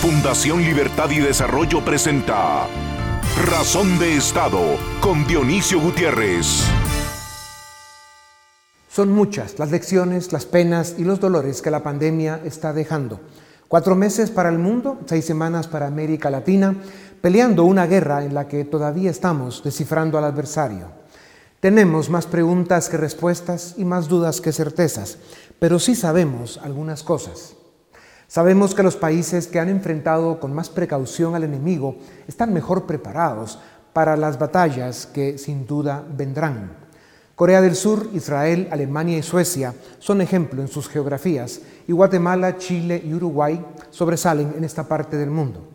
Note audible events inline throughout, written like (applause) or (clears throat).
Fundación Libertad y Desarrollo presenta Razón de Estado con Dionisio Gutiérrez. Son muchas las lecciones, las penas y los dolores que la pandemia está dejando. Cuatro meses para el mundo, seis semanas para América Latina, peleando una guerra en la que todavía estamos descifrando al adversario. Tenemos más preguntas que respuestas y más dudas que certezas, pero sí sabemos algunas cosas. Sabemos que los países que han enfrentado con más precaución al enemigo están mejor preparados para las batallas que sin duda vendrán. Corea del Sur, Israel, Alemania y Suecia son ejemplo en sus geografías y Guatemala, Chile y Uruguay sobresalen en esta parte del mundo.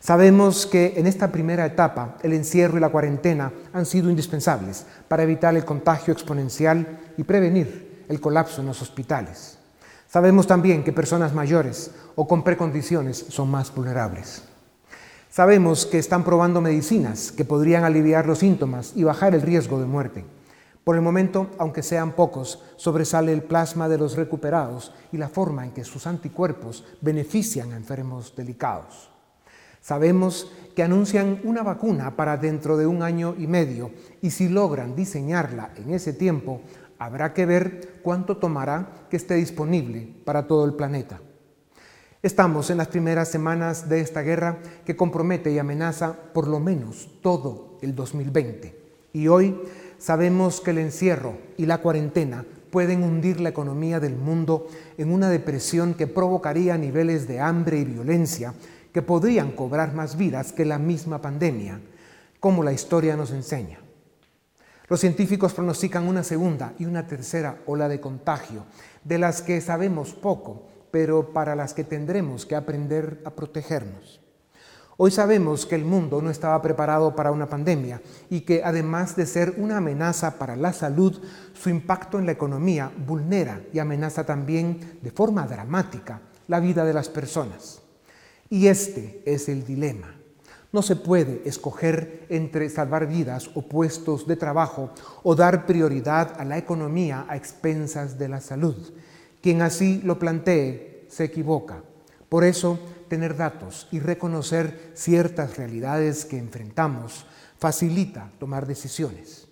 Sabemos que en esta primera etapa el encierro y la cuarentena han sido indispensables para evitar el contagio exponencial y prevenir el colapso en los hospitales. Sabemos también que personas mayores o con precondiciones son más vulnerables. Sabemos que están probando medicinas que podrían aliviar los síntomas y bajar el riesgo de muerte. Por el momento, aunque sean pocos, sobresale el plasma de los recuperados y la forma en que sus anticuerpos benefician a enfermos delicados. Sabemos que anuncian una vacuna para dentro de un año y medio y si logran diseñarla en ese tiempo, Habrá que ver cuánto tomará que esté disponible para todo el planeta. Estamos en las primeras semanas de esta guerra que compromete y amenaza por lo menos todo el 2020. Y hoy sabemos que el encierro y la cuarentena pueden hundir la economía del mundo en una depresión que provocaría niveles de hambre y violencia que podrían cobrar más vidas que la misma pandemia, como la historia nos enseña. Los científicos pronostican una segunda y una tercera ola de contagio, de las que sabemos poco, pero para las que tendremos que aprender a protegernos. Hoy sabemos que el mundo no estaba preparado para una pandemia y que además de ser una amenaza para la salud, su impacto en la economía vulnera y amenaza también de forma dramática la vida de las personas. Y este es el dilema. No se puede escoger entre salvar vidas o puestos de trabajo o dar prioridad a la economía a expensas de la salud. Quien así lo plantee se equivoca. Por eso, tener datos y reconocer ciertas realidades que enfrentamos facilita tomar decisiones.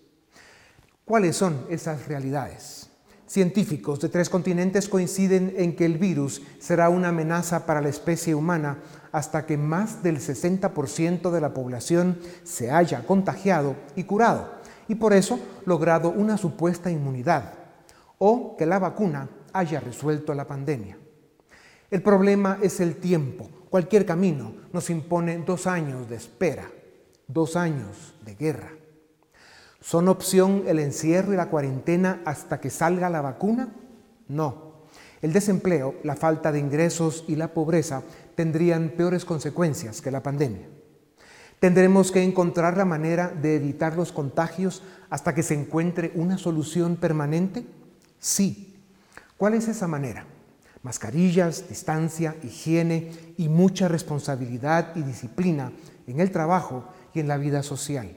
¿Cuáles son esas realidades? Científicos de tres continentes coinciden en que el virus será una amenaza para la especie humana hasta que más del 60% de la población se haya contagiado y curado y por eso logrado una supuesta inmunidad o que la vacuna haya resuelto la pandemia. El problema es el tiempo. Cualquier camino nos impone dos años de espera, dos años de guerra. ¿Son opción el encierro y la cuarentena hasta que salga la vacuna? No. El desempleo, la falta de ingresos y la pobreza tendrían peores consecuencias que la pandemia. Tendremos que encontrar la manera de evitar los contagios hasta que se encuentre una solución permanente? Sí. ¿Cuál es esa manera? Mascarillas, distancia, higiene y mucha responsabilidad y disciplina en el trabajo y en la vida social.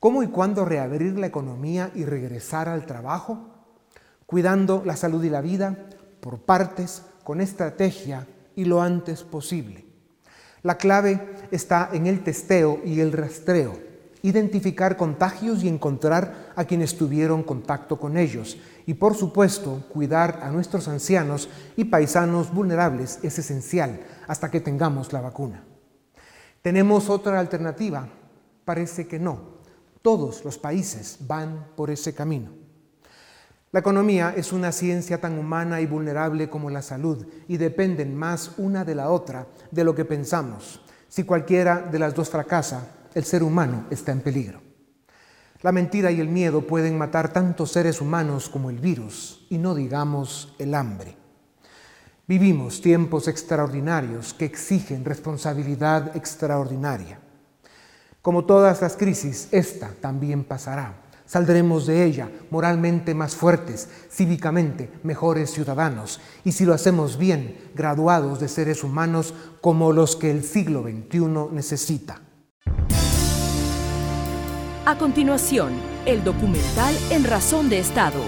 ¿Cómo y cuándo reabrir la economía y regresar al trabajo? Cuidando la salud y la vida por partes, con estrategia y lo antes posible. La clave está en el testeo y el rastreo, identificar contagios y encontrar a quienes tuvieron contacto con ellos. Y por supuesto, cuidar a nuestros ancianos y paisanos vulnerables es esencial hasta que tengamos la vacuna. ¿Tenemos otra alternativa? Parece que no. Todos los países van por ese camino. La economía es una ciencia tan humana y vulnerable como la salud y dependen más una de la otra de lo que pensamos. Si cualquiera de las dos fracasa, el ser humano está en peligro. La mentira y el miedo pueden matar tantos seres humanos como el virus y no digamos el hambre. Vivimos tiempos extraordinarios que exigen responsabilidad extraordinaria. Como todas las crisis, esta también pasará. Saldremos de ella moralmente más fuertes, cívicamente mejores ciudadanos y si lo hacemos bien, graduados de seres humanos como los que el siglo XXI necesita. A continuación, el documental En Razón de Estado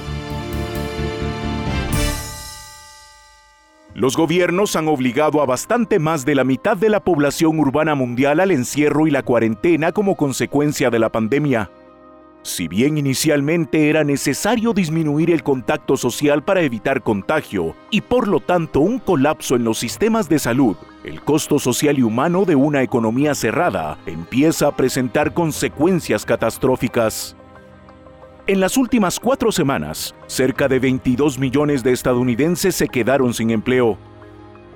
Los gobiernos han obligado a bastante más de la mitad de la población urbana mundial al encierro y la cuarentena como consecuencia de la pandemia. Si bien inicialmente era necesario disminuir el contacto social para evitar contagio y por lo tanto un colapso en los sistemas de salud, el costo social y humano de una economía cerrada empieza a presentar consecuencias catastróficas. En las últimas cuatro semanas, cerca de 22 millones de estadounidenses se quedaron sin empleo,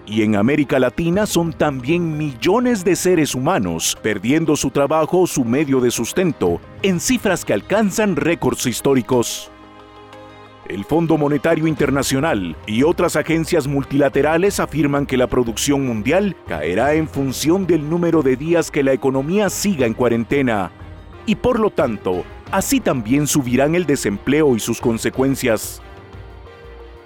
y en América Latina son también millones de seres humanos perdiendo su trabajo o su medio de sustento en cifras que alcanzan récords históricos. El Fondo Monetario Internacional y otras agencias multilaterales afirman que la producción mundial caerá en función del número de días que la economía siga en cuarentena y por lo tanto, así también subirán el desempleo y sus consecuencias.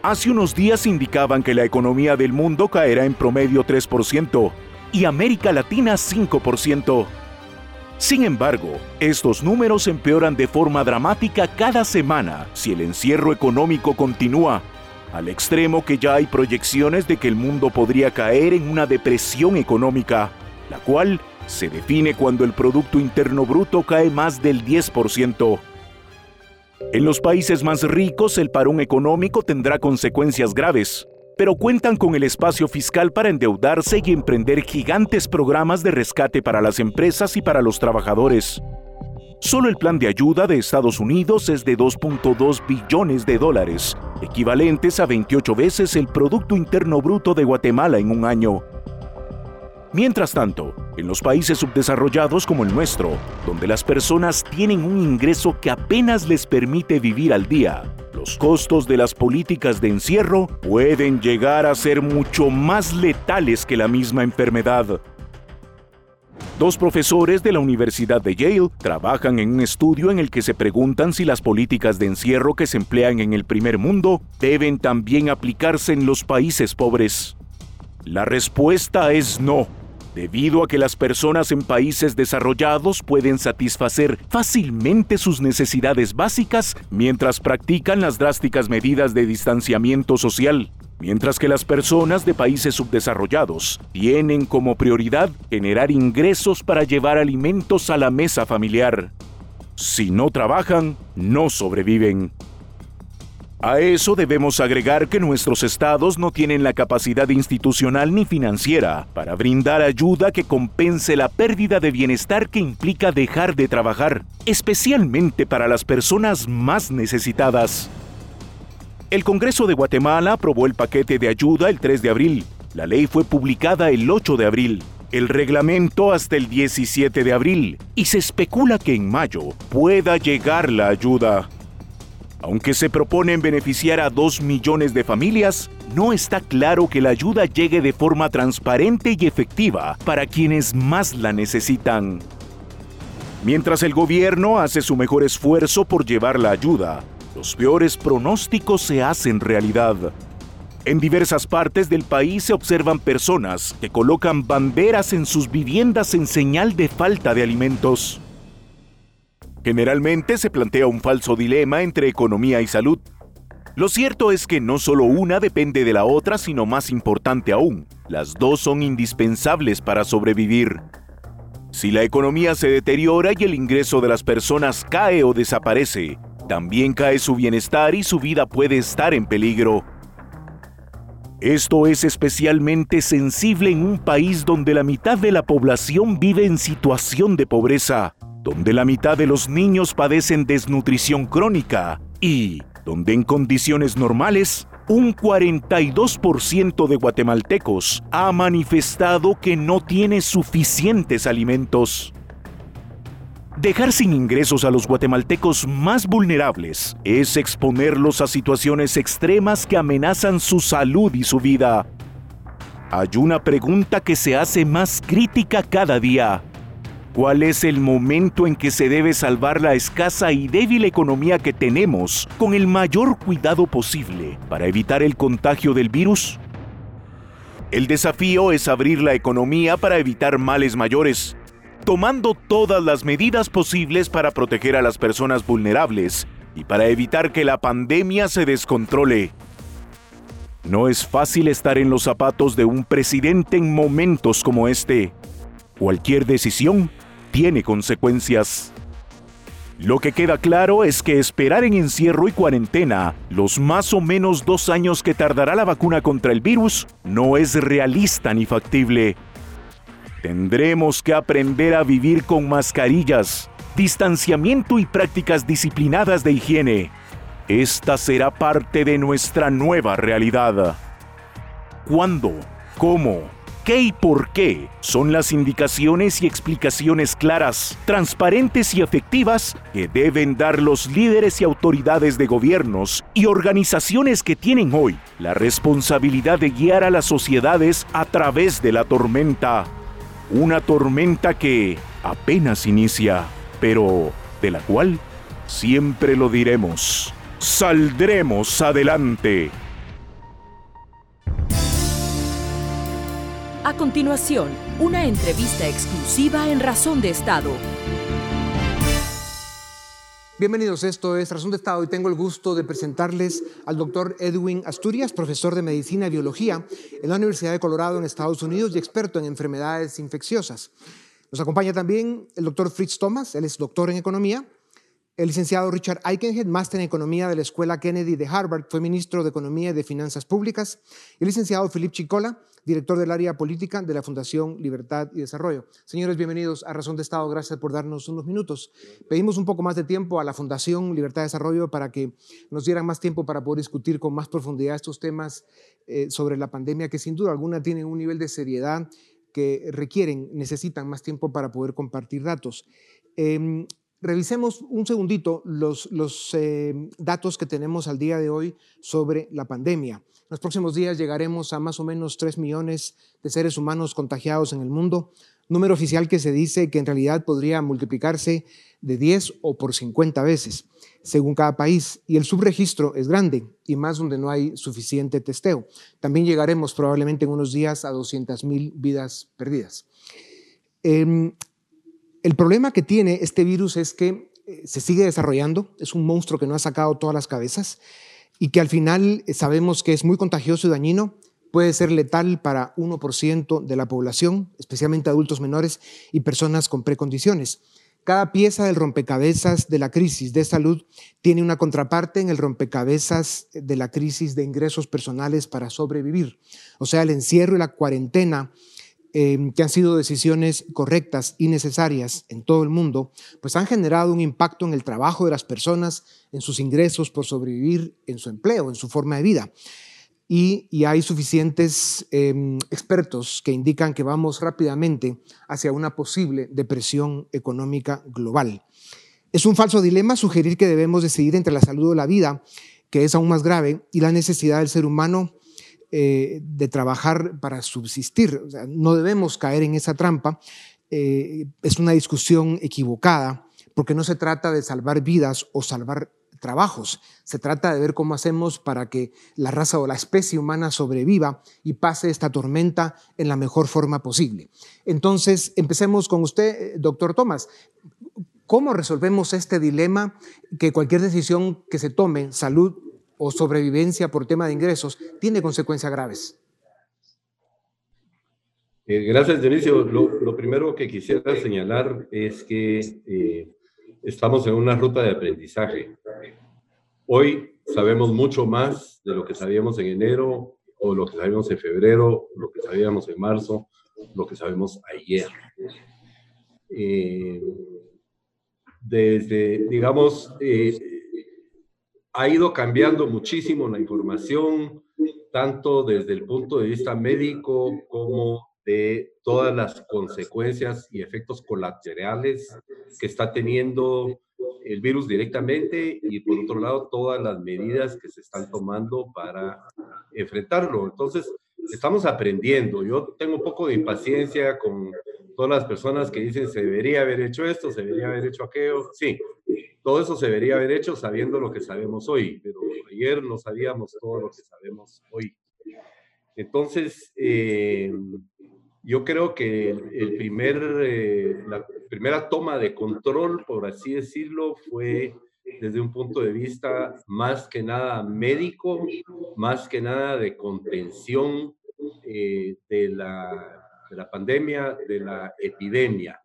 Hace unos días indicaban que la economía del mundo caerá en promedio 3% y América Latina 5%. Sin embargo, estos números empeoran de forma dramática cada semana si el encierro económico continúa, al extremo que ya hay proyecciones de que el mundo podría caer en una depresión económica, la cual se define cuando el Producto Interno Bruto cae más del 10%. En los países más ricos el parón económico tendrá consecuencias graves, pero cuentan con el espacio fiscal para endeudarse y emprender gigantes programas de rescate para las empresas y para los trabajadores. Solo el plan de ayuda de Estados Unidos es de 2.2 billones de dólares, equivalentes a 28 veces el Producto Interno Bruto de Guatemala en un año. Mientras tanto, en los países subdesarrollados como el nuestro, donde las personas tienen un ingreso que apenas les permite vivir al día, los costos de las políticas de encierro pueden llegar a ser mucho más letales que la misma enfermedad. Dos profesores de la Universidad de Yale trabajan en un estudio en el que se preguntan si las políticas de encierro que se emplean en el primer mundo deben también aplicarse en los países pobres. La respuesta es no debido a que las personas en países desarrollados pueden satisfacer fácilmente sus necesidades básicas mientras practican las drásticas medidas de distanciamiento social, mientras que las personas de países subdesarrollados tienen como prioridad generar ingresos para llevar alimentos a la mesa familiar. Si no trabajan, no sobreviven. A eso debemos agregar que nuestros estados no tienen la capacidad institucional ni financiera para brindar ayuda que compense la pérdida de bienestar que implica dejar de trabajar, especialmente para las personas más necesitadas. El Congreso de Guatemala aprobó el paquete de ayuda el 3 de abril. La ley fue publicada el 8 de abril el reglamento hasta el 17 de abril y se especula que en mayo pueda llegar la ayuda. Aunque se proponen beneficiar a dos millones de familias, no está claro que la ayuda llegue de forma transparente y efectiva para quienes más la necesitan. Mientras el gobierno hace su mejor esfuerzo por llevar la ayuda, los peores pronósticos se hacen realidad. En diversas partes del país se observan personas que colocan banderas en sus viviendas en señal de falta de alimentos. Generalmente se plantea un falso dilema entre economía y salud. Lo cierto es que no solo una depende de la otra, sino más importante aún, las dos son indispensables para sobrevivir. Si la economía se deteriora y el ingreso de las personas cae o desaparece, también cae su bienestar y su vida puede estar en peligro. Esto es especialmente sensible en un país donde la mitad de la población vive en situación de pobreza donde la mitad de los niños padecen desnutrición crónica y donde en condiciones normales un 42% de guatemaltecos ha manifestado que no tiene suficientes alimentos. Dejar sin ingresos a los guatemaltecos más vulnerables es exponerlos a situaciones extremas que amenazan su salud y su vida. Hay una pregunta que se hace más crítica cada día. ¿Cuál es el momento en que se debe salvar la escasa y débil economía que tenemos con el mayor cuidado posible para evitar el contagio del virus? El desafío es abrir la economía para evitar males mayores, tomando todas las medidas posibles para proteger a las personas vulnerables y para evitar que la pandemia se descontrole. No es fácil estar en los zapatos de un presidente en momentos como este. Cualquier decisión tiene consecuencias. Lo que queda claro es que esperar en encierro y cuarentena los más o menos dos años que tardará la vacuna contra el virus no es realista ni factible. Tendremos que aprender a vivir con mascarillas, distanciamiento y prácticas disciplinadas de higiene. Esta será parte de nuestra nueva realidad. ¿Cuándo? ¿Cómo? ¿Qué y por qué? Son las indicaciones y explicaciones claras, transparentes y efectivas que deben dar los líderes y autoridades de gobiernos y organizaciones que tienen hoy la responsabilidad de guiar a las sociedades a través de la tormenta. Una tormenta que apenas inicia, pero de la cual siempre lo diremos. Saldremos adelante. A continuación, una entrevista exclusiva en Razón de Estado. Bienvenidos, esto es Razón de Estado y tengo el gusto de presentarles al doctor Edwin Asturias, profesor de Medicina y Biología en la Universidad de Colorado en Estados Unidos y experto en enfermedades infecciosas. Nos acompaña también el doctor Fritz Thomas, él es doctor en Economía. El licenciado Richard Eichenhead, máster en Economía de la Escuela Kennedy de Harvard, fue ministro de Economía y de Finanzas Públicas. El licenciado Philip Chicola, director del área política de la Fundación Libertad y Desarrollo. Señores, bienvenidos a Razón de Estado. Gracias por darnos unos minutos. Pedimos un poco más de tiempo a la Fundación Libertad y Desarrollo para que nos dieran más tiempo para poder discutir con más profundidad estos temas eh, sobre la pandemia que sin duda alguna tienen un nivel de seriedad que requieren, necesitan más tiempo para poder compartir datos. Em, revisemos un segundito los, los eh, datos que tenemos al día de hoy sobre la pandemia. En los próximos días llegaremos a más o menos 3 millones de seres humanos contagiados en el mundo, número oficial que se dice que en realidad podría multiplicarse de 10 o por 50 veces, según cada país, y el subregistro es grande y más donde no hay suficiente testeo. También llegaremos probablemente en unos días a 200 mil vidas perdidas. Em, el problema que tiene este virus es que eh, se sigue desarrollando, es un monstruo que no ha sacado todas las cabezas y que al final eh, sabemos que es muy contagioso y dañino, puede ser letal para 1% de la población, especialmente adultos menores y personas con precondiciones. Cada pieza del rompecabezas de la crisis de salud tiene una contraparte en el rompecabezas de la crisis de ingresos personales para sobrevivir. O sea, el encierro y la cuarentena Em, que han sido decisiones correctas y necesarias en todo el mundo, pues han generado un impacto en el trabajo de las personas, en sus ingresos por sobrevivir, en su empleo, en su forma de vida. Y, hay suficientes em, expertos que indican que vamos rápidamente hacia una posible depresión económica global. Es un falso dilema sugerir que debemos decidir entre la salud o la vida, que es aún más grave, y la necesidad del ser humano eh, de trabajar para subsistir. no debemos caer en esa trampa. Eh, es una discusión equivocada porque no se trata de salvar vidas o salvar trabajos. Se trata de ver cómo hacemos para que la raza o la especie humana sobreviva y pase esta tormenta en la mejor forma posible. Entonces, empecemos con usted, doctor Tomás. ¿Cómo resolvemos este dilema que cualquier decisión que se tome, salud o sobrevivencia por tema de ingresos, tiene consecuencias graves. Eh, gracias, Dionisio. Lo, primero que quisiera señalar es que eh, estamos en una ruta de aprendizaje. Hoy sabemos mucho más de lo que sabíamos en enero, o lo que sabíamos en febrero, lo que sabíamos en marzo, lo que sabemos ayer. Eh, desde, digamos, ha ido cambiando muchísimo la información, tanto desde el punto de vista médico como de todas las consecuencias y efectos colaterales que está teniendo el virus directamente y por otro lado todas las medidas que se están tomando para enfrentarlo. Entonces, estamos aprendiendo. Yo tengo un poco de impaciencia con todas las personas que dicen se debería haber hecho esto, se debería haber hecho aquello. Sí, todo eso se debería haber hecho sabiendo lo que sabemos hoy, pero ayer no sabíamos todo lo que sabemos hoy. Entonces, eh, yo creo que el primer, eh, la primera toma de control, por así decirlo, fue desde un punto de vista más que nada médico, más que nada de contención eh, de, la, de la pandemia, de la epidemia.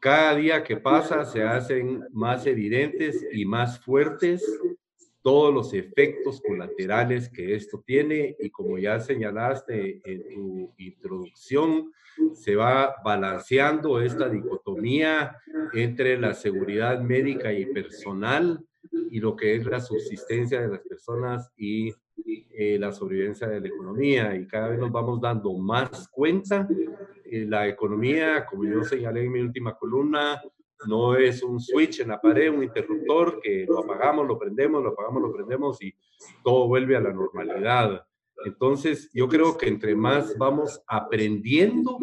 Cada día que pasa se hacen más evidentes y más fuertes todos los efectos colaterales que esto tiene y como ya señalaste en tu introducción, se va balanceando esta dicotomía entre la seguridad médica y personal y lo que es la subsistencia de las personas y eh, la sobrevivencia de la economía. Y cada vez nos vamos dando más cuenta. Eh, la economía, como yo señalé en mi última columna, no es un switch en la pared, un interruptor que lo apagamos, lo prendemos, lo apagamos, lo prendemos y todo vuelve a la normalidad. Entonces, yo creo que entre más vamos aprendiendo,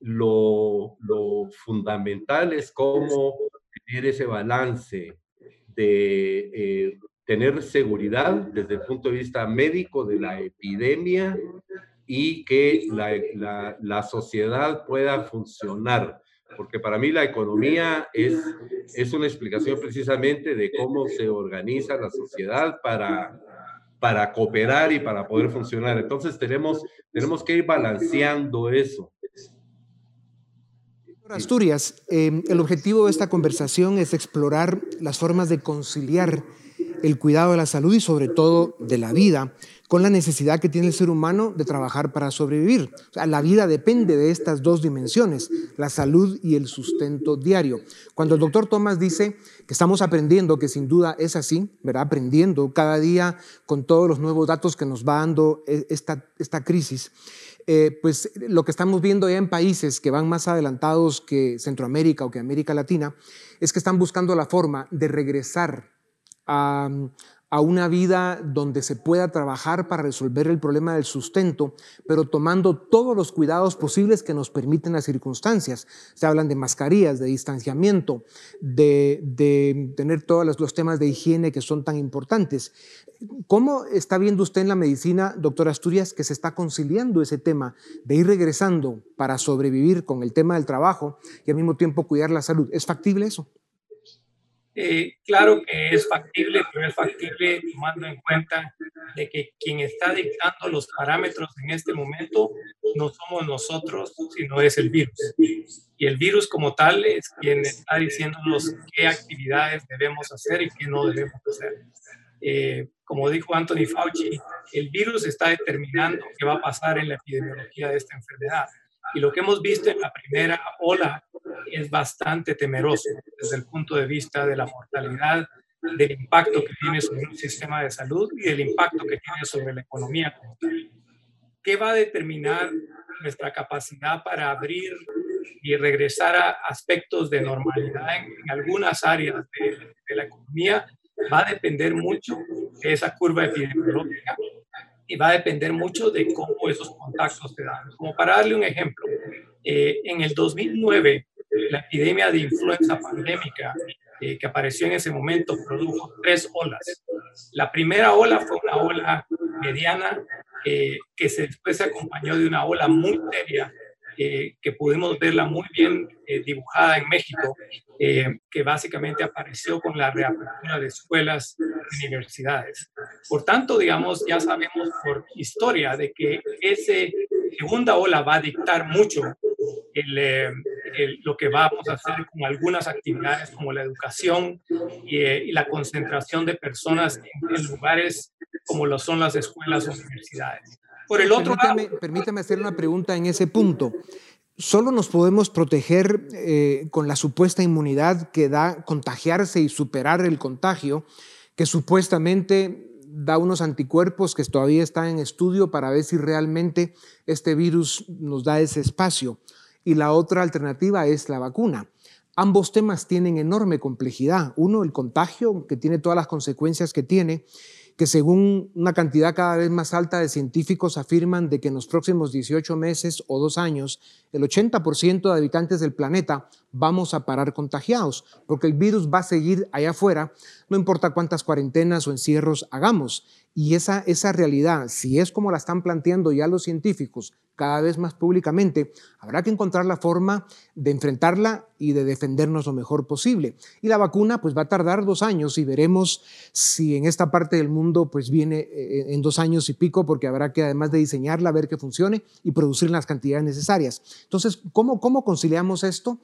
lo, lo fundamental es cómo tener ese balance de eh, tener seguridad desde el punto de vista médico de la epidemia y que la, la, la sociedad pueda funcionar porque para mí la economía es, es una explicación precisamente de cómo se organiza la sociedad para, para cooperar y para poder funcionar. Entonces tenemos, tenemos que ir balanceando eso. Asturias, eh, el objetivo de esta conversación es explorar las formas de conciliar el cuidado de la salud y sobre todo de la vida con la necesidad que tiene el ser humano de trabajar para sobrevivir. la vida depende de estas dos dimensiones, la salud y el sustento diario. Cuando el doctor Thomas dice que estamos aprendiendo, que sin duda es así, ¿verdad? aprendiendo cada día con todos los nuevos datos que nos va dando e, esta, esta crisis, eh, pues lo que estamos viendo ya en países que van más adelantados que Centroamérica o que América Latina, es que están buscando la forma de regresar a, una vida donde se pueda trabajar para resolver el problema del sustento, pero tomando todos los cuidados posibles que nos permiten las circunstancias. Se hablan de mascarillas, de distanciamiento, de, tener todos los, temas de higiene que son tan importantes. ¿Cómo está viendo usted en la medicina, doctor Asturias, que se está conciliando ese tema de ir regresando para sobrevivir con el tema del trabajo y al mismo tiempo cuidar la salud? ¿Es factible eso? Eh, claro que es factible, pero es factible tomando en cuenta de que quien está dictando los parámetros en este momento no somos nosotros, sino es el virus. Y el virus como tal es quien está diciéndonos qué actividades debemos hacer y qué no debemos hacer. Eh, como dijo Anthony Fauci, el virus está determinando qué va a pasar en la epidemiología de esta enfermedad. Y lo que hemos visto en la primera ola es bastante temeroso desde el punto de vista de la mortalidad, del impacto que tiene sobre el sistema de salud y del impacto que tiene sobre la economía. ¿Qué va a determinar nuestra capacidad para abrir y regresar a aspectos de normalidad en, algunas áreas de, de la economía? Va a depender mucho de esa curva epidemiológica y va a depender mucho de cómo esos contactos se dan. Como para darle un ejemplo, eh, en el 2009, la epidemia de influenza pandémica eh, que apareció en ese momento produjo tres olas. La primera ola fue una ola mediana eh, que se, después se acompañó de una ola muy seria que pudimos verla muy bien dibujada en México, que básicamente apareció con la reapertura de escuelas y universidades. Por tanto, digamos, ya sabemos por historia de que esa segunda ola va a dictar mucho eh, lo que vamos a hacer con algunas actividades como la educación eh, y, la concentración de personas en, lugares como lo son las escuelas o universidades. Por el otro permítame, lado, permítame hacer una pregunta en ese punto. ¿Solo nos podemos proteger eh, con la supuesta inmunidad que da contagiarse y superar el contagio, que supuestamente da unos anticuerpos que todavía están en estudio para ver si realmente este virus nos da ese espacio? y la otra alternativa es la vacuna. Ambos temas tienen enorme complejidad. Uno, el contagio, que tiene todas las consecuencias que tiene, que según una cantidad cada vez más alta de científicos afirman de que en los próximos 18 meses o dos años, el 80% de habitantes del planeta vamos a parar contagiados, porque el virus va a seguir allá afuera, no importa cuántas cuarentenas o encierros hagamos. Y esa, esa realidad, si es como la están planteando ya los científicos cada vez más públicamente, habrá que encontrar la forma de enfrentarla y de defendernos lo mejor posible. Y la vacuna pues va a tardar dos años y veremos si en esta parte del mundo pues viene eh, en dos años y pico, porque habrá que además de diseñarla, ver que funcione y producir las cantidades necesarias. Entonces, ¿cómo, cómo conciliamos esto?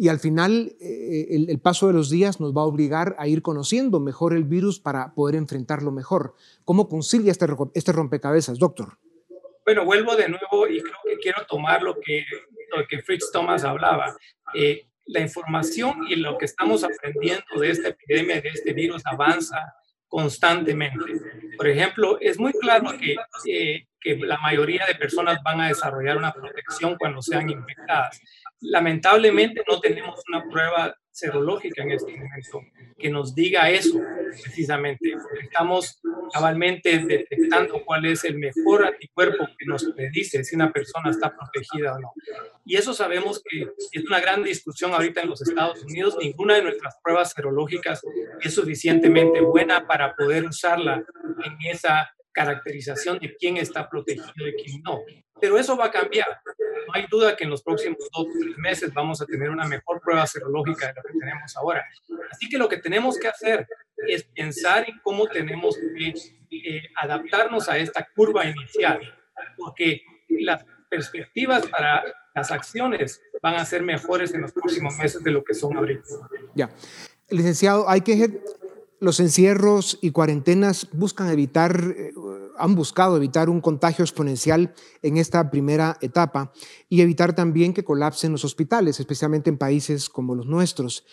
Y al final, eh, el, paso de los días nos va a obligar a ir conociendo mejor el virus para poder enfrentarlo mejor. ¿Cómo concilia este, este rompecabezas, doctor? Bueno, vuelvo de nuevo y creo que quiero tomar lo que, lo que Fritz Thomas hablaba. Eh, la información y lo que estamos aprendiendo de esta epidemia, de este virus, avanza constantemente. Por ejemplo, es muy claro que, eh, que la mayoría de personas van a desarrollar una protección cuando sean infectadas. Lamentablemente no tenemos una prueba serológica en este momento que nos diga eso precisamente. Estamos cabalmente detectando cuál es el mejor anticuerpo que nos predice si una persona está protegida o no. Y eso sabemos que es una gran discusión ahorita en los Estados Unidos. Ninguna de nuestras pruebas serológicas es suficientemente buena para poder usarla en esa caracterización de quién está protegido y quién no. Pero eso va a cambiar. No hay duda que en los próximos dos o tres meses vamos a tener una mejor prueba serológica de lo que tenemos ahora. Así que lo que tenemos que hacer es pensar en cómo tenemos que eh, adaptarnos a esta curva inicial, porque las perspectivas para las acciones van a ser mejores en los próximos meses de lo que son ahorita. Ya. Licenciado, hay que los encierros y cuarentenas buscan evitar, eh, han buscado evitar un contagio exponencial en esta primera etapa y evitar también que colapsen los hospitales, especialmente en países como los nuestros.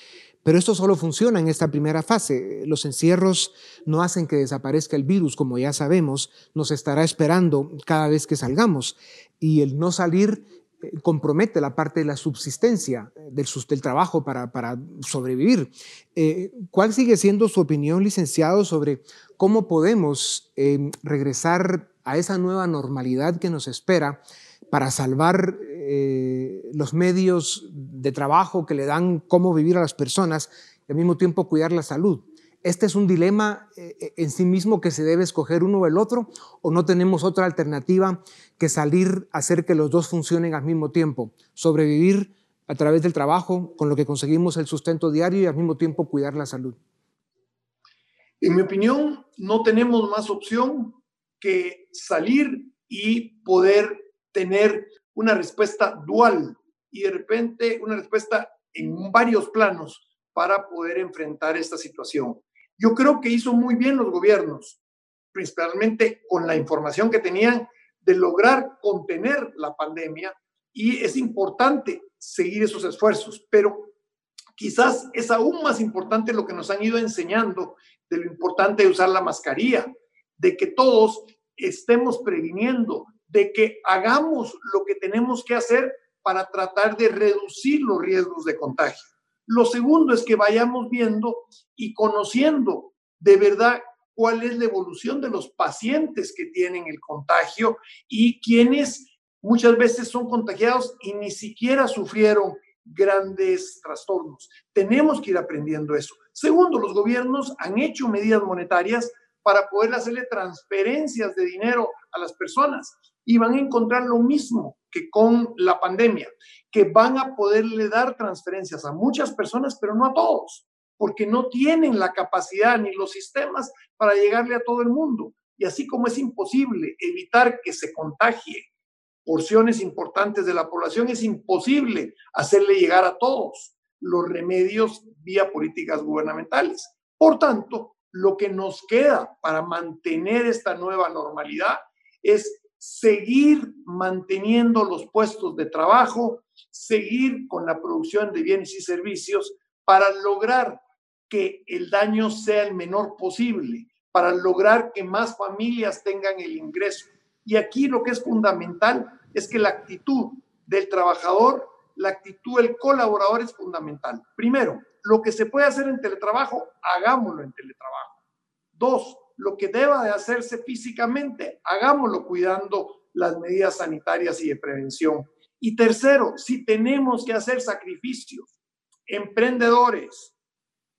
Pero esto solo funciona en esta primera fase. Los encierros no hacen que desaparezca el virus, como ya sabemos, nos estará esperando cada vez que salgamos. Y el no salir compromete la parte de la subsistencia eh, del, trabajo para, sobrevivir. Eh, ¿Cuál sigue siendo su opinión, licenciado, sobre cómo podemos em, regresar a esa nueva normalidad que nos espera para salvar eh, los medios de trabajo que le dan cómo vivir a las personas y al mismo tiempo cuidar la salud? ¿Este es un dilema en sí mismo que se debe escoger uno o el otro o no tenemos otra alternativa que salir a hacer que los dos funcionen al mismo tiempo, sobrevivir a través del trabajo, con lo que conseguimos el sustento diario y al mismo tiempo cuidar la salud. En mi opinión, no tenemos más opción que salir y poder tener una respuesta dual y de repente una respuesta en varios planos para poder enfrentar esta situación. Yo creo que hizo muy bien los gobiernos, principalmente con la información que tenían de lograr contener la pandemia y es importante seguir esos esfuerzos, pero quizás es aún más importante lo que nos han ido enseñando de lo importante de usar la mascarilla, de que todos estemos previniendo, de que hagamos lo que tenemos que hacer para tratar de reducir los riesgos de contagio. Lo segundo es que vayamos viendo y conociendo de verdad cuál es la evolución de los pacientes que tienen el contagio y quienes muchas veces son contagiados y ni siquiera sufrieron grandes trastornos. Tenemos que ir aprendiendo eso. Segundo, los gobiernos han hecho medidas monetarias para poder hacerle transferencias de dinero a las personas y van a encontrar lo mismo que con la pandemia, que van a poderle dar transferencias a muchas personas, pero no a todos porque no tienen la capacidad ni los sistemas para llegarle a todo el mundo. Y así como es imposible evitar que se contagie porciones importantes de la población, es imposible hacerle llegar a todos los remedios vía políticas gubernamentales. Por tanto, lo que nos queda para mantener esta nueva normalidad es seguir manteniendo los puestos de trabajo, seguir con la producción de bienes y servicios para lograr que el daño sea el menor posible, para lograr que más familias tengan el ingreso. Y aquí lo que es fundamental es que la actitud del trabajador, la actitud del colaborador es fundamental. Primero, lo que se puede hacer en teletrabajo, hagámoslo en teletrabajo. Dos, lo que deba de hacerse físicamente, hagámoslo cuidando las medidas sanitarias y de prevención. Y tercero, si tenemos que hacer sacrificios, emprendedores,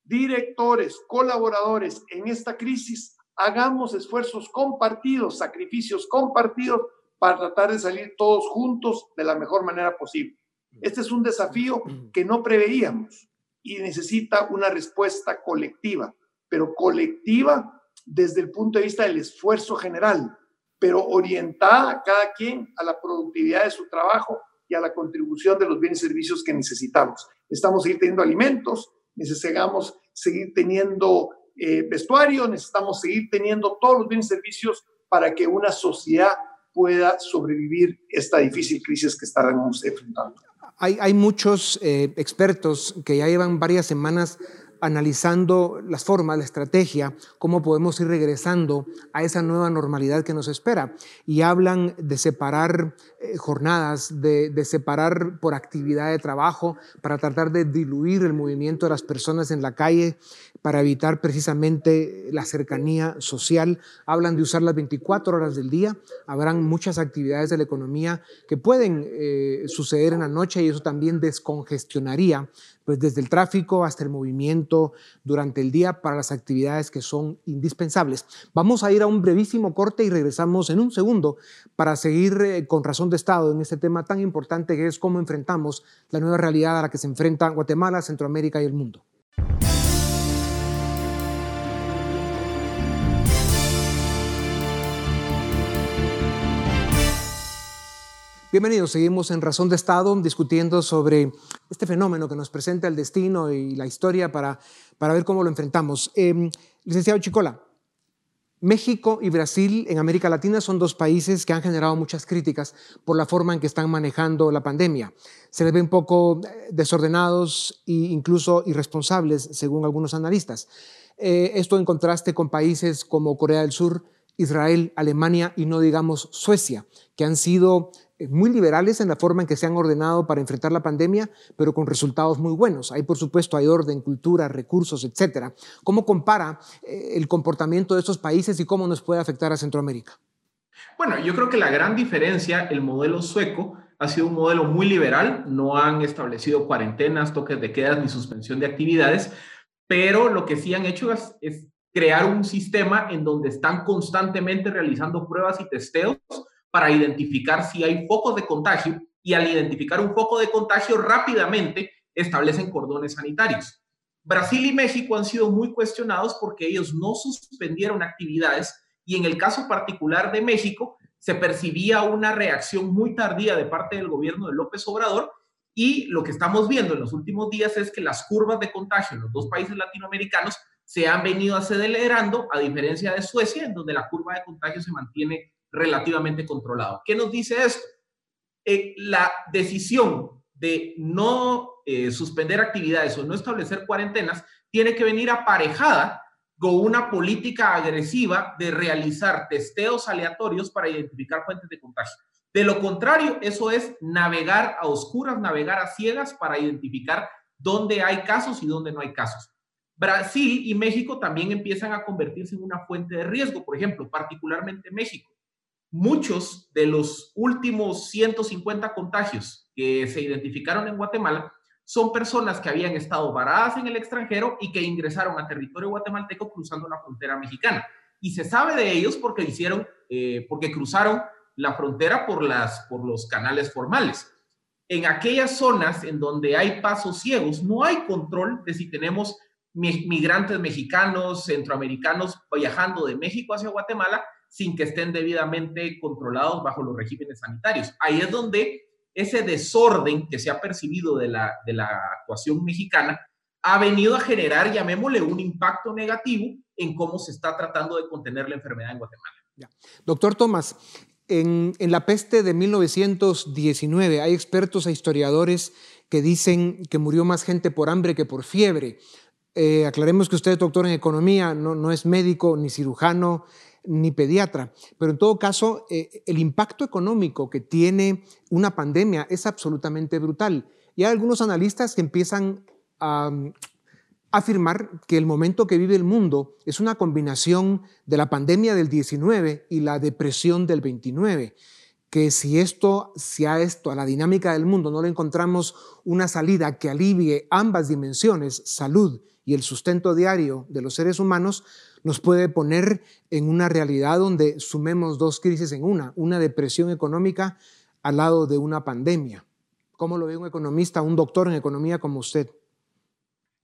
directores, colaboradores en esta crisis, hagamos esfuerzos compartidos, sacrificios compartidos para tratar de salir todos juntos de la mejor manera posible. Este es un desafío que no preveíamos y necesita una respuesta colectiva, pero colectiva desde el punto de vista del esfuerzo general, pero orientada cada quien a la productividad de su trabajo y a la contribución de los bienes y servicios que necesitamos. Estamos seguir teniendo alimentos, necesitamos seguir teniendo eh, vestuario, necesitamos seguir teniendo todos los bienes y servicios para que una sociedad pueda sobrevivir esta difícil crisis que estamos enfrentando. Hay, hay muchos eh, expertos que ya llevan varias semanas analizando las formas, la estrategia, cómo podemos ir regresando a esa nueva normalidad que nos espera. Y hablan de separar eh, jornadas, de, separar por actividad de trabajo, para tratar de diluir el movimiento de las personas en la calle, para evitar precisamente la cercanía social. Hablan de usar las 24 horas del día. Habrán muchas actividades de la economía que pueden eh, suceder en la noche y eso también descongestionaría pues desde el tráfico hasta el movimiento durante el día para las actividades que son indispensables. Vamos a ir a un brevísimo corte y regresamos en un segundo para seguir eh, con razón de Estado en este tema tan importante que es cómo enfrentamos la nueva realidad a la que se enfrentan Guatemala, Centroamérica y el mundo. Bienvenidos, seguimos en Razón de Estado discutiendo sobre este fenómeno que nos presenta el destino y la historia para, para ver cómo lo enfrentamos. Eh, licenciado Chicola, México y Brasil en América Latina son dos países que han generado muchas críticas por la forma en que están manejando la pandemia. Se les ve un poco eh, desordenados e incluso irresponsables, según algunos analistas. Eh, esto en contraste con países como Corea del Sur, Israel, Alemania y no digamos Suecia, que han sido muy liberales en la forma en que se han ordenado para enfrentar la pandemia, pero con resultados muy buenos. Ahí, por supuesto, hay orden, cultura, recursos, etcétera. ¿Cómo compara eh, el comportamiento de estos países y cómo nos puede afectar a Centroamérica? Bueno, yo creo que la gran diferencia, el modelo sueco ha sido un modelo muy liberal, no han establecido cuarentenas, toques de quedas ni suspensión de actividades, pero lo que sí han hecho es, es crear un sistema en donde están constantemente realizando pruebas y testeos para identificar si hay focos de contagio y al identificar un foco de contagio rápidamente establecen cordones sanitarios. Brasil y México han sido muy cuestionados porque ellos no suspendieron actividades y en el caso particular de México se percibía una reacción muy tardía de parte del gobierno de López Obrador y lo que estamos viendo en los últimos días es que las curvas de contagio en los dos países latinoamericanos se han venido acelerando, a diferencia de Suecia, en donde la curva de contagio se mantiene relativamente controlado. ¿Qué nos dice esto? Eh, la decisión de no eh, suspender actividades o no establecer cuarentenas tiene que venir aparejada con una política agresiva de realizar testeos aleatorios para identificar fuentes de contagio. De lo contrario, eso es navegar a oscuras, navegar a ciegas para identificar dónde hay casos y dónde no hay casos. Brasil y México también empiezan a convertirse en una fuente de riesgo, por ejemplo, particularmente México muchos de los últimos 150 contagios que se identificaron en Guatemala son personas que habían estado varadas en el extranjero y que ingresaron a territorio guatemalteco cruzando la frontera mexicana. Y se sabe de ellos porque hicieron, eh, porque cruzaron la frontera por, las, por los canales formales. En aquellas zonas en donde hay pasos ciegos, no hay control de si tenemos migrantes mexicanos, centroamericanos viajando de México hacia Guatemala sin que estén debidamente controlados bajo los regímenes sanitarios. Ahí es donde ese desorden que se ha percibido de la, de la actuación mexicana ha venido a generar, llamémosle, un impacto negativo en cómo se está tratando de contener la enfermedad en Guatemala. Doctor Tomás, en, en, la peste de 1919 hay expertos e historiadores que dicen que murió más gente por hambre que por fiebre. Eh, aclaremos que usted es doctor en economía, no, no es médico ni cirujano, ni pediatra, pero en todo caso, eh, el impacto económico que tiene una pandemia es absolutamente brutal. Y hay algunos analistas que empiezan a mm, afirmar que el momento que vive el mundo es una combinación de la pandemia del 19 y la depresión del 29 que si esto, si a esto, a la dinámica del mundo, no le encontramos una salida que alivie ambas dimensiones, salud y el sustento diario de los seres humanos, nos puede poner en una realidad donde sumemos dos crisis en una, una depresión económica al lado de una pandemia. ¿Cómo lo ve un economista, un doctor en economía como usted?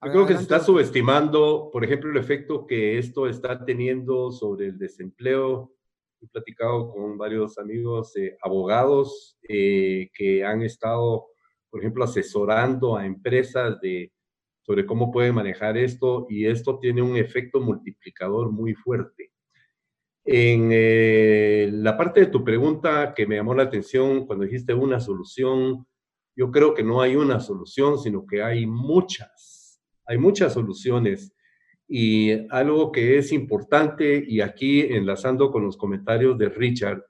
Yo creo que se está subestimando, por ejemplo, el efecto que esto está teniendo sobre el desempleo. He platicado con varios amigos eh, abogados eh, que han estado, por ejemplo, asesorando a empresas de, sobre cómo pueden manejar esto y esto tiene un efecto multiplicador muy fuerte. En eh, la parte de tu pregunta que me llamó la atención cuando dijiste una solución, yo creo que no hay una solución, sino que hay muchas hay muchas soluciones y algo que es importante, y aquí enlazando con los comentarios de Richard,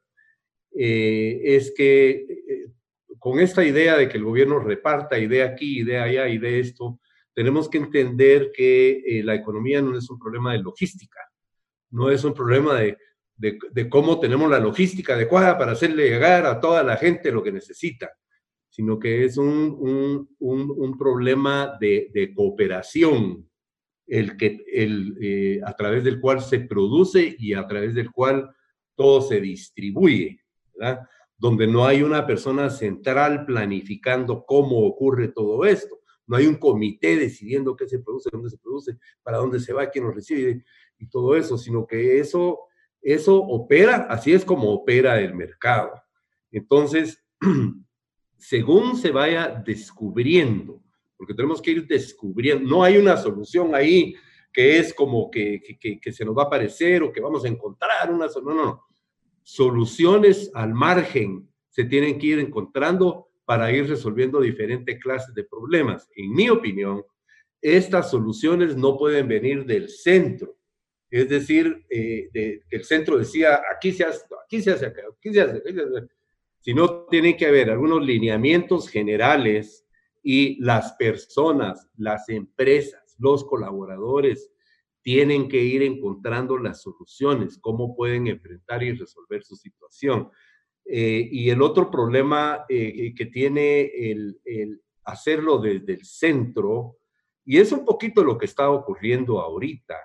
eh, es que eh, con esta idea de que el gobierno reparta idea aquí, idea allá, idea esto, tenemos que entender que eh, la economía no es un problema de logística, no es un problema de, de, cómo tenemos la logística adecuada para hacerle llegar a toda la gente lo que necesita sino que es un, un, problema de, de, cooperación, el que, el, eh, a través del cual se produce y a través del cual todo se distribuye, ¿verdad? donde no hay una persona central planificando cómo ocurre todo esto. No hay un comité decidiendo qué se produce, dónde se produce, para dónde se va, quién lo recibe y todo eso, sino que eso, eso opera, así es como opera el mercado. Entonces, (clears throat) según se vaya descubriendo, porque tenemos que ir descubriendo, no hay una solución ahí que es como que, que, se nos va a aparecer o que vamos a encontrar una solución, no, no, soluciones al margen se tienen que ir encontrando para ir resolviendo diferentes clases de problemas. En mi opinión, estas soluciones no pueden venir del centro. Es decir, eh, el centro decía, aquí se hace, aquí se hace, aquí se hace, aquí se hace sino tiene que haber algunos lineamientos generales y las personas, las empresas, los colaboradores tienen que ir encontrando las soluciones, cómo pueden enfrentar y resolver su situación. Eh, y el otro problema eh, que tiene el, el, hacerlo desde el centro, y es un poquito lo que está ocurriendo ahorita,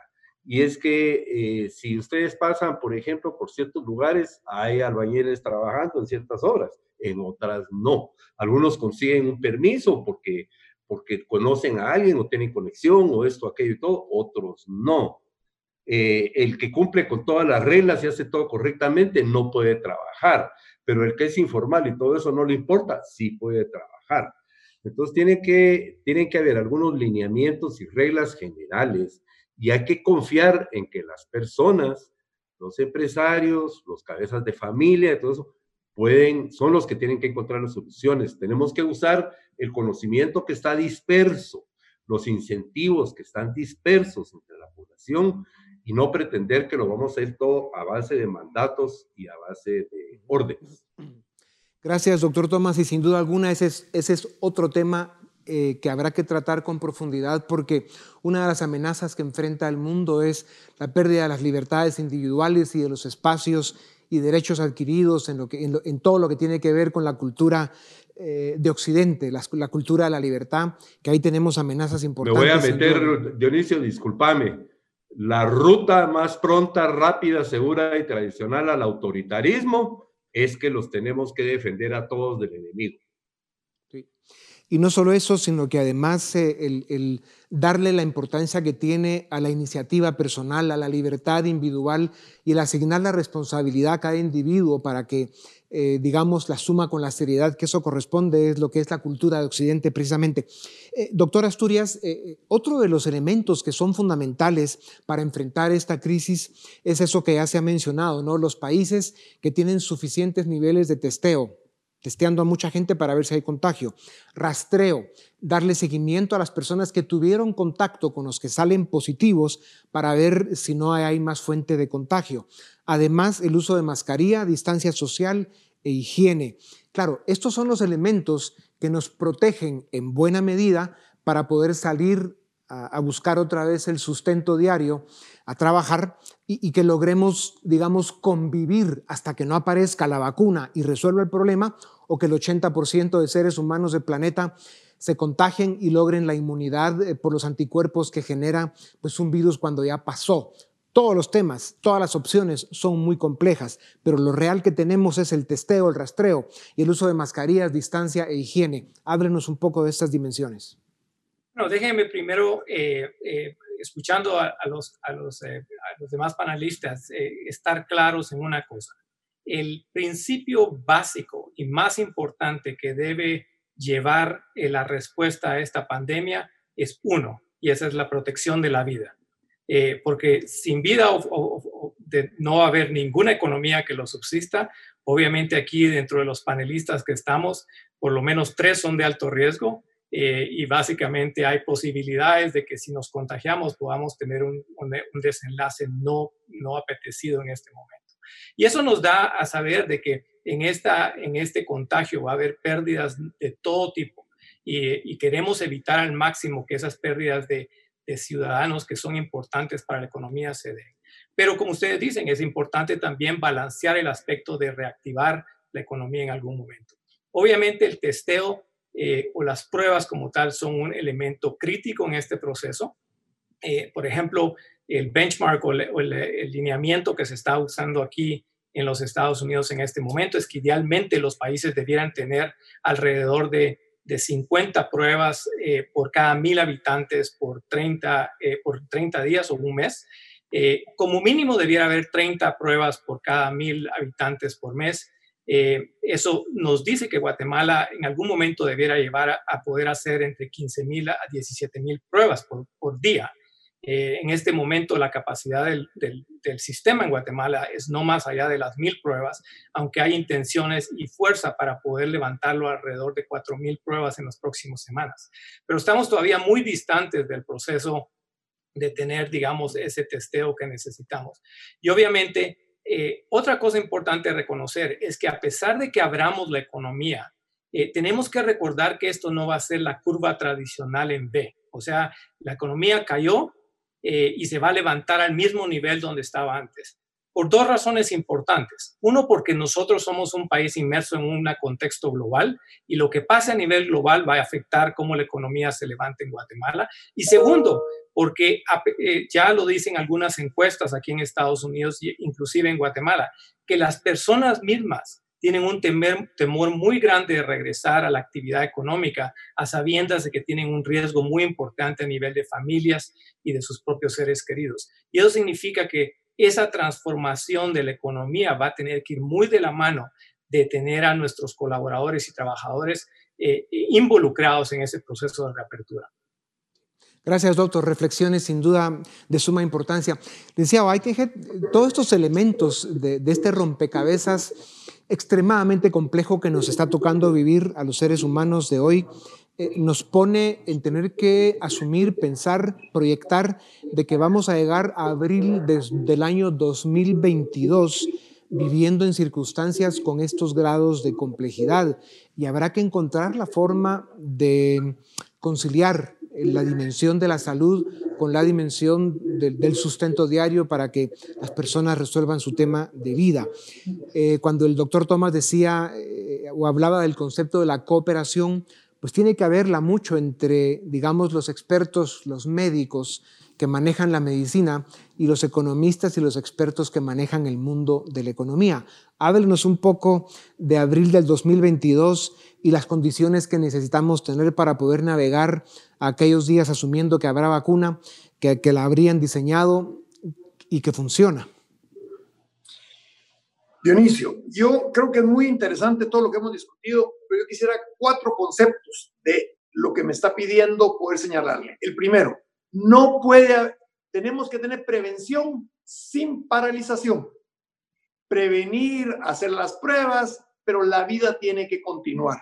y es que eh, si ustedes pasan, por ejemplo, por ciertos lugares, hay albañiles trabajando en ciertas obras, en otras no. Algunos consiguen un permiso porque, porque conocen a alguien o tienen conexión o esto, aquello y todo, otros no. Eh, el que cumple con todas las reglas y hace todo correctamente no puede trabajar, pero el que es informal y todo eso no le importa, sí puede trabajar. Entonces tiene que, tienen que haber algunos lineamientos y reglas generales y hay que confiar en que las personas, los empresarios, los cabezas de familia, todo eso, pueden, son los que tienen que encontrar las soluciones. Tenemos que usar el conocimiento que está disperso, los incentivos que están dispersos entre la población y no pretender que lo vamos a hacer todo a base de mandatos y a base de órdenes. Gracias, doctor Tomás. Y sin duda alguna, ese es, ese es otro tema eh, que habrá que tratar con profundidad porque una de las amenazas que enfrenta el mundo es la pérdida de las libertades individuales y de los espacios y derechos adquiridos en, lo que, en, todo lo que tiene que ver con la cultura eh, de Occidente, la, la, cultura de la libertad, que ahí tenemos amenazas importantes. Me voy a meter, Dionisio, discúlpame, la ruta más pronta, rápida, segura y tradicional al autoritarismo es que los tenemos que defender a todos del enemigo. Y no solo eso, sino que además eh, el, darle la importancia que tiene a la iniciativa personal, a la libertad individual y el asignar la responsabilidad a cada individuo para que, eh, digamos, la suma con la seriedad que eso corresponde es lo que es la cultura de Occidente precisamente. Eh, doctor Asturias, otro de los elementos que son fundamentales para enfrentar esta crisis es eso que ya se ha mencionado, ¿no? Los países que tienen suficientes niveles de testeo, testeando a mucha gente para ver si hay contagio. Rastreo, darle seguimiento a las personas que tuvieron contacto con los que salen positivos para ver si no hay más fuente de contagio. Además, el uso de mascarilla, distancia social e higiene. Claro, estos son los elementos que nos protegen en buena medida para poder salir a, buscar otra vez el sustento diario, a trabajar y, que logremos, digamos, convivir hasta que no aparezca la vacuna y resuelva el problema o que el 80% de seres humanos del planeta se contagien y logren la inmunidad eh, por los anticuerpos que genera pues, un virus cuando ya pasó. Todos los temas, todas las opciones son muy complejas, pero lo real que tenemos es el testeo, el rastreo y el uso de mascarillas, distancia e higiene. Ábrenos un poco de estas dimensiones. Bueno, déjenme primero, eh, eh, escuchando a, los, a, los, los, demás panelistas, estar claros en una cosa. El principio básico y más importante que debe llevar eh, la respuesta a esta pandemia es uno, y esa es la protección de la vida. Eh, porque sin vida no va a haber ninguna economía que lo subsista. Obviamente aquí dentro de los panelistas que estamos, por lo menos tres son de alto riesgo eh, y básicamente hay posibilidades de que si nos contagiamos podamos tener un, un, desenlace no, no apetecido en este momento. Y eso nos da a saber de que en, esta, en este contagio va a haber pérdidas de todo tipo y, queremos evitar al máximo que esas pérdidas de, ciudadanos que son importantes para la economía se den. Pero como ustedes dicen, es importante también balancear el aspecto de reactivar la economía en algún momento. Obviamente el testeo eh, o las pruebas como tal son un elemento crítico en este proceso. Eh, por ejemplo, el benchmark o, el, lineamiento que se está usando aquí en los Estados Unidos en este momento es que idealmente los países debieran tener alrededor de, de 50 pruebas eh, por cada mil habitantes por 30, eh, por 30 días o un mes. Eh, como mínimo debiera haber 30 pruebas por cada mil habitantes por mes. eso nos dice que Guatemala en algún momento debiera llevar a, poder hacer entre 15 mil a 17 mil pruebas por, por día. Eh, en este momento la capacidad del, sistema en Guatemala es no más allá de las mil pruebas, aunque hay intenciones y fuerza para poder levantarlo alrededor de cuatro mil pruebas en las próximas semanas. Pero estamos todavía muy distantes del proceso de tener, digamos, ese testeo que necesitamos. Y obviamente, eh, otra cosa importante a reconocer es que a pesar de que abramos la economía, eh, tenemos que recordar que esto no va a ser la curva tradicional en B. O sea, la economía cayó, eh, y se va a levantar al mismo nivel donde estaba antes. Por dos razones importantes. Uno, porque nosotros somos un país inmerso en un contexto global y lo que pasa a nivel global va a afectar cómo la economía se levanta en Guatemala. Y segundo, porque eh, ya lo dicen algunas encuestas aquí en Estados Unidos, inclusive en Guatemala, que las personas mismas tienen un temor muy grande de regresar a la actividad económica, a sabiendas de que tienen un riesgo muy importante a nivel de familias y de sus propios seres queridos. Y eso significa que esa transformación de la economía va a tener que ir muy de la mano de tener a nuestros colaboradores y trabajadores eh, involucrados en ese proceso de reapertura. Gracias, doctor. Reflexiones sin duda de suma importancia. Decía Whitehead, todos estos elementos de, este rompecabezas extremadamente complejo que nos está tocando vivir a los seres humanos de hoy, eh, nos pone en tener que asumir, pensar, proyectar de que vamos a llegar a abril del año 2022 viviendo en circunstancias con estos grados de complejidad y habrá que encontrar la forma de conciliar la dimensión de la salud con la dimensión del sustento diario para que las personas resuelvan su tema de vida. Eh, cuando el doctor Thomas decía eh, o hablaba del concepto de la cooperación, pues tiene que haberla mucho entre, digamos, los expertos, los médicos que manejan la medicina y los economistas y los expertos que manejan el mundo de la economía. Háblenos un poco de abril del 2022 y las condiciones que necesitamos tener para poder navegar aquellos días asumiendo que habrá vacuna, que, que la habrían diseñado y que funciona. Dionisio, yo creo que es muy interesante todo lo que hemos discutido, yo quisiera cuatro conceptos de lo que me está pidiendo poder señalarle. El primero, no puede, tenemos que tener prevención sin paralización. Prevenir, hacer las pruebas, pero la vida tiene que continuar.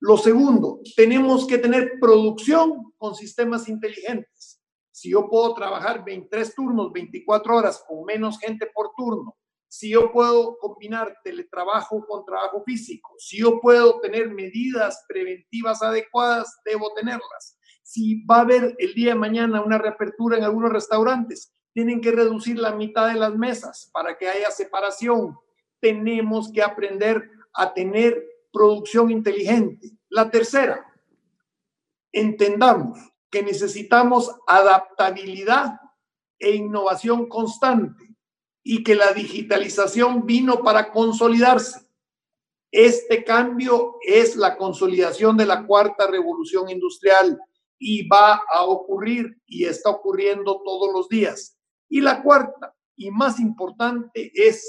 Lo segundo, tenemos que tener producción con sistemas inteligentes. Si yo puedo trabajar 23 turnos, 24 horas con menos gente por turno, si yo puedo combinar teletrabajo con trabajo físico, si yo puedo tener medidas preventivas adecuadas, debo tenerlas. Si va a haber el día de mañana una reapertura en algunos restaurantes, tienen que reducir la mitad de las mesas para que haya separación. Tenemos que aprender a tener producción inteligente. La tercera, entendamos que necesitamos adaptabilidad e innovación constante y que la digitalización vino para consolidarse. Este cambio es la consolidación de la cuarta revolución industrial y va a ocurrir y está ocurriendo todos los días. Y la cuarta y más importante es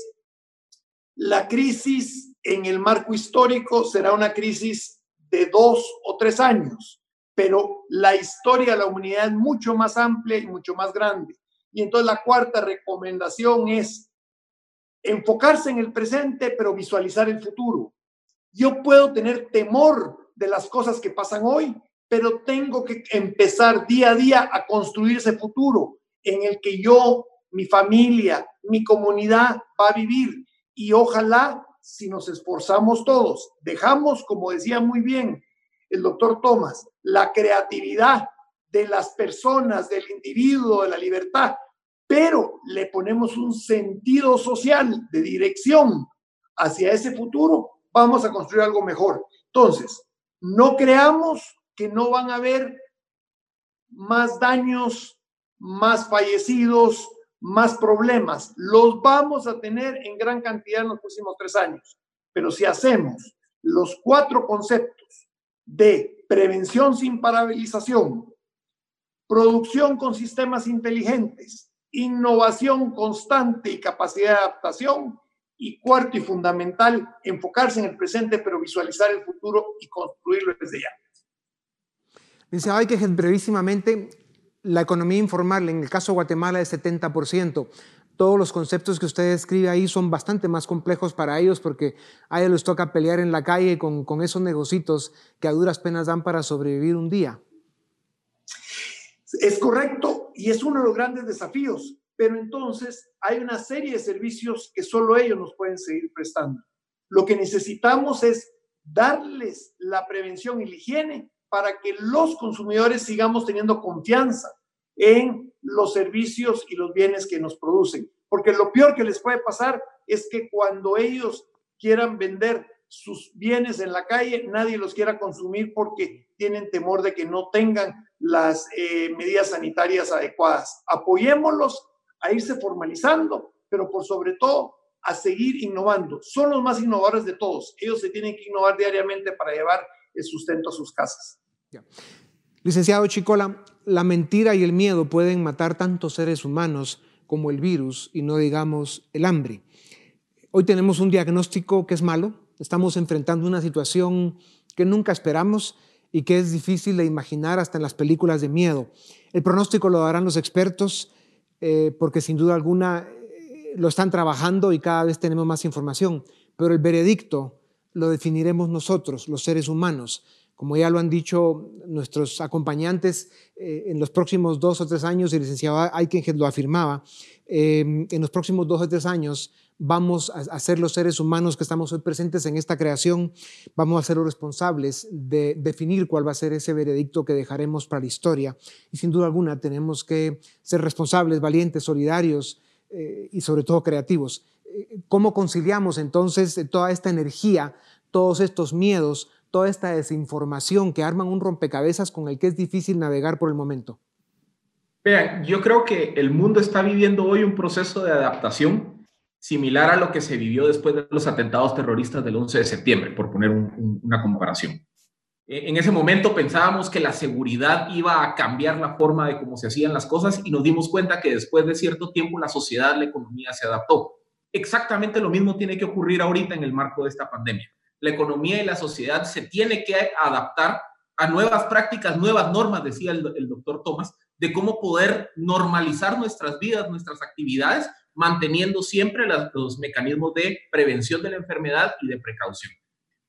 la crisis en el marco histórico será una crisis de dos o tres años, pero la historia de la humanidad es mucho más amplia y mucho más grande. Y entonces la cuarta recomendación es enfocarse en el presente, pero visualizar el futuro. Yo puedo tener temor de las cosas que pasan hoy, pero tengo que empezar día a día a construir ese futuro en el que yo, mi familia, mi comunidad va a vivir. Y ojalá, si nos esforzamos todos, dejamos, como decía muy bien el doctor Thomas, la creatividad de las personas, del individuo, de la libertad, pero le ponemos un sentido social de dirección hacia ese futuro, vamos a construir algo mejor. Entonces, no creamos que no van a haber más daños, más fallecidos, más problemas. Los vamos a tener en gran cantidad en los próximos tres años. Pero si hacemos los cuatro conceptos de prevención sin paralización, producción con sistemas inteligentes, innovación constante y capacidad de adaptación, y cuarto y fundamental, enfocarse en el presente, pero visualizar el futuro y construirlo desde ya. Dice, hay que brevísimamente, la economía informal, en el caso de Guatemala, es 70%. Todos los conceptos que usted escribe ahí son bastante más complejos para ellos porque a ellos les toca pelear en la calle con, con esos negocios que a duras penas dan para sobrevivir un día. Es correcto y es uno de los grandes desafíos, pero entonces hay una serie de servicios que solo ellos nos pueden seguir prestando. Lo que necesitamos es darles la prevención y la higiene para que los consumidores sigamos teniendo confianza en los servicios y los bienes que nos producen. Porque lo peor que les puede pasar es que cuando ellos quieran vender sus bienes en la calle, nadie los quiera consumir porque tienen temor de que no tengan las eh, medidas sanitarias adecuadas. Apoyémoslos a irse formalizando, pero por sobre todo a seguir innovando. Son los más innovadores de todos. Ellos se tienen que innovar diariamente para llevar el sustento a sus casas. Licenciado Chicola, la mentira y el miedo pueden matar tantos seres humanos como el virus y no digamos el hambre. Hoy tenemos un diagnóstico que es malo, estamos enfrentando una situación que nunca esperamos y que es difícil de imaginar hasta en las películas de miedo. El pronóstico lo darán los expertos eh, porque sin duda alguna eh, lo están trabajando y cada vez tenemos más información, pero el veredicto lo definiremos nosotros, los seres humanos. Como ya lo han dicho nuestros acompañantes, eh, en los próximos dos o tres años, el licenciado Aikenhead lo afirmaba, en los próximos dos o tres años vamos a, ser los seres humanos que estamos hoy presentes en esta creación, vamos a ser los responsables de definir cuál va a ser ese veredicto que dejaremos para la historia. Y sin duda alguna tenemos que ser responsables, valientes, solidarios eh, y sobre todo creativos. Eh, ¿Cómo conciliamos entonces toda esta energía, todos estos miedos, toda esta desinformación que arman un rompecabezas con el que es difícil navegar por el momento? Vean, yo creo que el mundo está viviendo hoy un proceso de adaptación similar a lo que se vivió después de los atentados terroristas del 11 de septiembre, por poner una comparación. E, en ese momento pensábamos que la seguridad iba a cambiar la forma de cómo se hacían las cosas y nos dimos cuenta que después de cierto tiempo la sociedad, la economía se adaptó. Exactamente lo mismo tiene que ocurrir ahorita en el marco de esta pandemia la economía y la sociedad se tiene que adaptar a nuevas prácticas, nuevas normas, decía el, doctor Thomas, de cómo poder normalizar nuestras vidas, nuestras actividades, manteniendo siempre los mecanismos de prevención de la enfermedad y de precaución.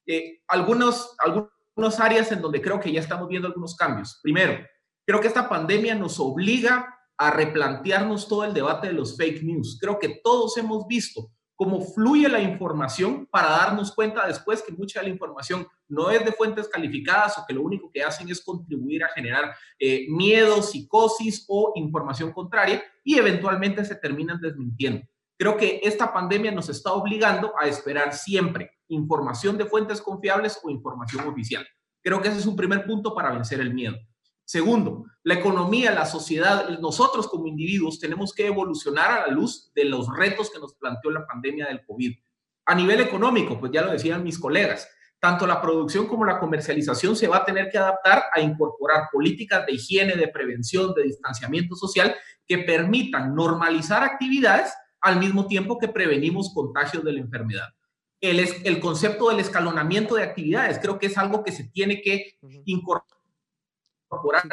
Eh, algunos, algunas áreas en donde creo que ya estamos viendo algunos cambios. Primero, creo que esta pandemia nos obliga a replantearnos todo el debate de los fake news. Creo que todos hemos visto cómo fluye la información para darnos cuenta después que mucha de la información no es de fuentes calificadas o que lo único que hacen es contribuir a generar eh, miedo, psicosis o información contraria y eventualmente se terminan desmintiendo. Creo que esta pandemia nos está obligando a esperar siempre información de fuentes confiables o información oficial. Creo que ese es un primer punto para vencer el miedo. Segundo, la economía, la sociedad, nosotros como individuos tenemos que evolucionar a la luz de los retos que nos planteó la pandemia del COVID. A nivel económico, pues ya lo decían mis colegas, tanto la producción como la comercialización se va a tener que adaptar a incorporar políticas de higiene, de prevención, de distanciamiento social que permitan normalizar actividades al mismo tiempo que prevenimos contagios de la enfermedad. El, el concepto del escalonamiento de actividades creo que es algo que se tiene que incorporar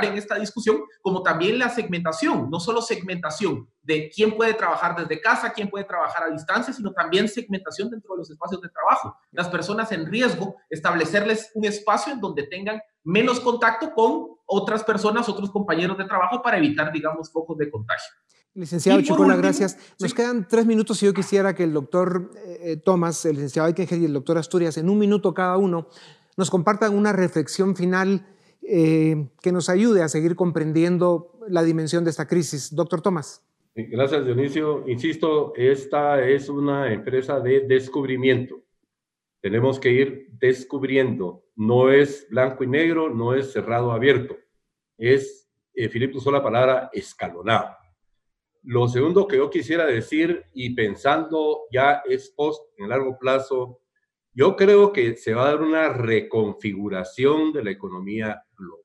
en esta discusión, como también la segmentación, no solo segmentación de quién puede trabajar desde casa, quién puede trabajar a distancia, sino también segmentación dentro de los espacios de trabajo. Las personas en riesgo, establecerles un espacio en donde tengan menos contacto con otras personas, otros compañeros de trabajo para evitar, digamos, focos de contagio. Licenciado Chicola, gracias. Nos quedan tres minutos y yo quisiera que el doctor eh, eh, Tomás, el licenciado Eikenhead y el doctor Asturias, en un minuto cada uno, nos compartan una reflexión final eh, que nos ayude a seguir comprendiendo la dimensión de esta crisis. Doctor Tomás. Gracias, Dionisio. Insisto, esta es una empresa de descubrimiento. Tenemos que ir descubriendo. No es blanco y negro, no es cerrado abierto. Es, eh, Filipe usó la palabra escalonado. Lo segundo que yo quisiera decir, y pensando ya es post en largo plazo, yo creo que se va a dar una reconfiguración de la economía global.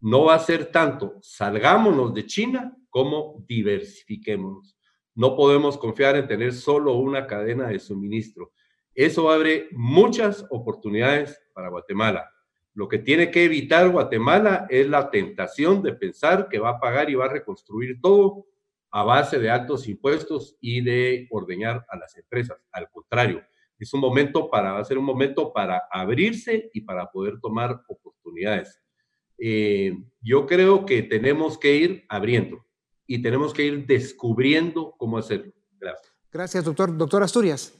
No va a ser tanto salgámonos de China como diversifiquémonos. No podemos confiar en tener solo una cadena de suministro. Eso abre muchas oportunidades para Guatemala. Lo que tiene que evitar Guatemala es la tentación de pensar que va a pagar y va a reconstruir todo a base de altos impuestos y de ordeñar a las empresas. Al contrario, es un momento para, va a ser un momento para abrirse y para poder tomar oportunidades. Eh, yo creo que tenemos que ir abriendo y tenemos que ir descubriendo cómo hacerlo. Gracias. Gracias, doctor. Doctor Asturias.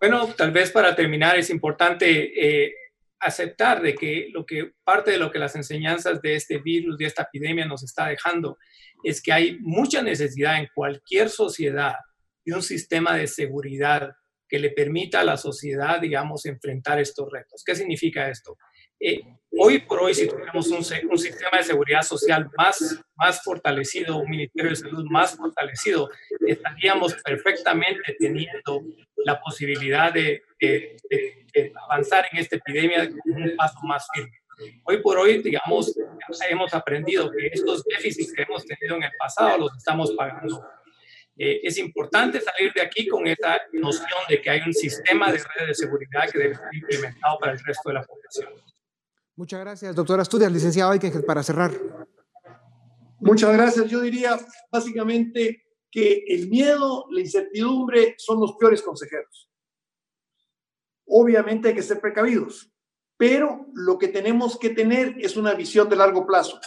Bueno, tal vez para terminar es importante eh, aceptar de que lo que parte de lo que las enseñanzas de este virus, de esta epidemia nos está dejando, es que hay mucha necesidad en cualquier sociedad de un sistema de seguridad que le permita a la sociedad, digamos, enfrentar estos retos. ¿Qué significa esto? Eh, hoy por hoy, si tuviéramos un, un, sistema de seguridad social más, más fortalecido, un ministerio de salud más fortalecido, estaríamos perfectamente teniendo la posibilidad de, de, de avanzar en esta epidemia con un paso más firme. Hoy por hoy, digamos, hemos aprendido que estos déficits que hemos tenido en el pasado los estamos pagando eh, es importante salir de aquí con esa noción de que hay un sistema de redes de seguridad que debe ser implementado para el resto de la población. Muchas gracias, doctora Asturias. Licenciado Aikengel, para cerrar. Muchas gracias. Yo diría básicamente que el miedo, la incertidumbre son los peores consejeros. Obviamente hay que ser precavidos, pero lo que tenemos que tener es una visión de largo plazo.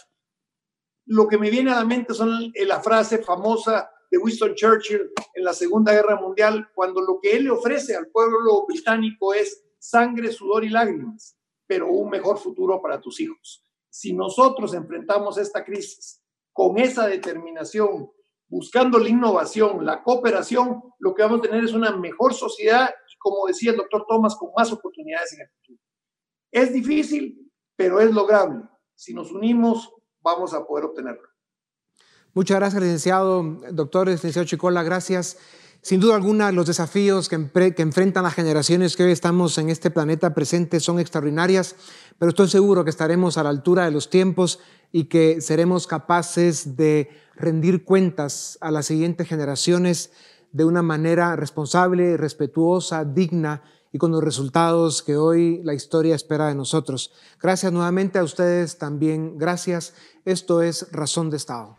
Lo que me viene a la mente son la frase famosa de Winston Churchill en la Segunda Guerra Mundial, cuando lo que él le ofrece al pueblo británico es sangre, sudor y lágrimas, pero un mejor futuro para tus hijos. Si nosotros enfrentamos esta crisis con esa determinación, buscando la innovación, la cooperación, lo que vamos a tener es una mejor sociedad como decía el doctor Thomas, con más oportunidades en el futuro. Es difícil, pero es lograble. Si nos unimos, vamos a poder obtenerlo. Muchas gracias, licenciado, doctor, licenciado Chicola, gracias. Sin duda alguna, los desafíos que, enfrentan las generaciones que hoy estamos en este planeta presente son extraordinarias, pero estoy seguro que estaremos a la altura de los tiempos y que seremos capaces de rendir cuentas a las siguientes generaciones de una manera responsable, respetuosa, digna y con los resultados que hoy la historia espera de nosotros. Gracias nuevamente a ustedes también. Gracias. Esto es Razón de Estado.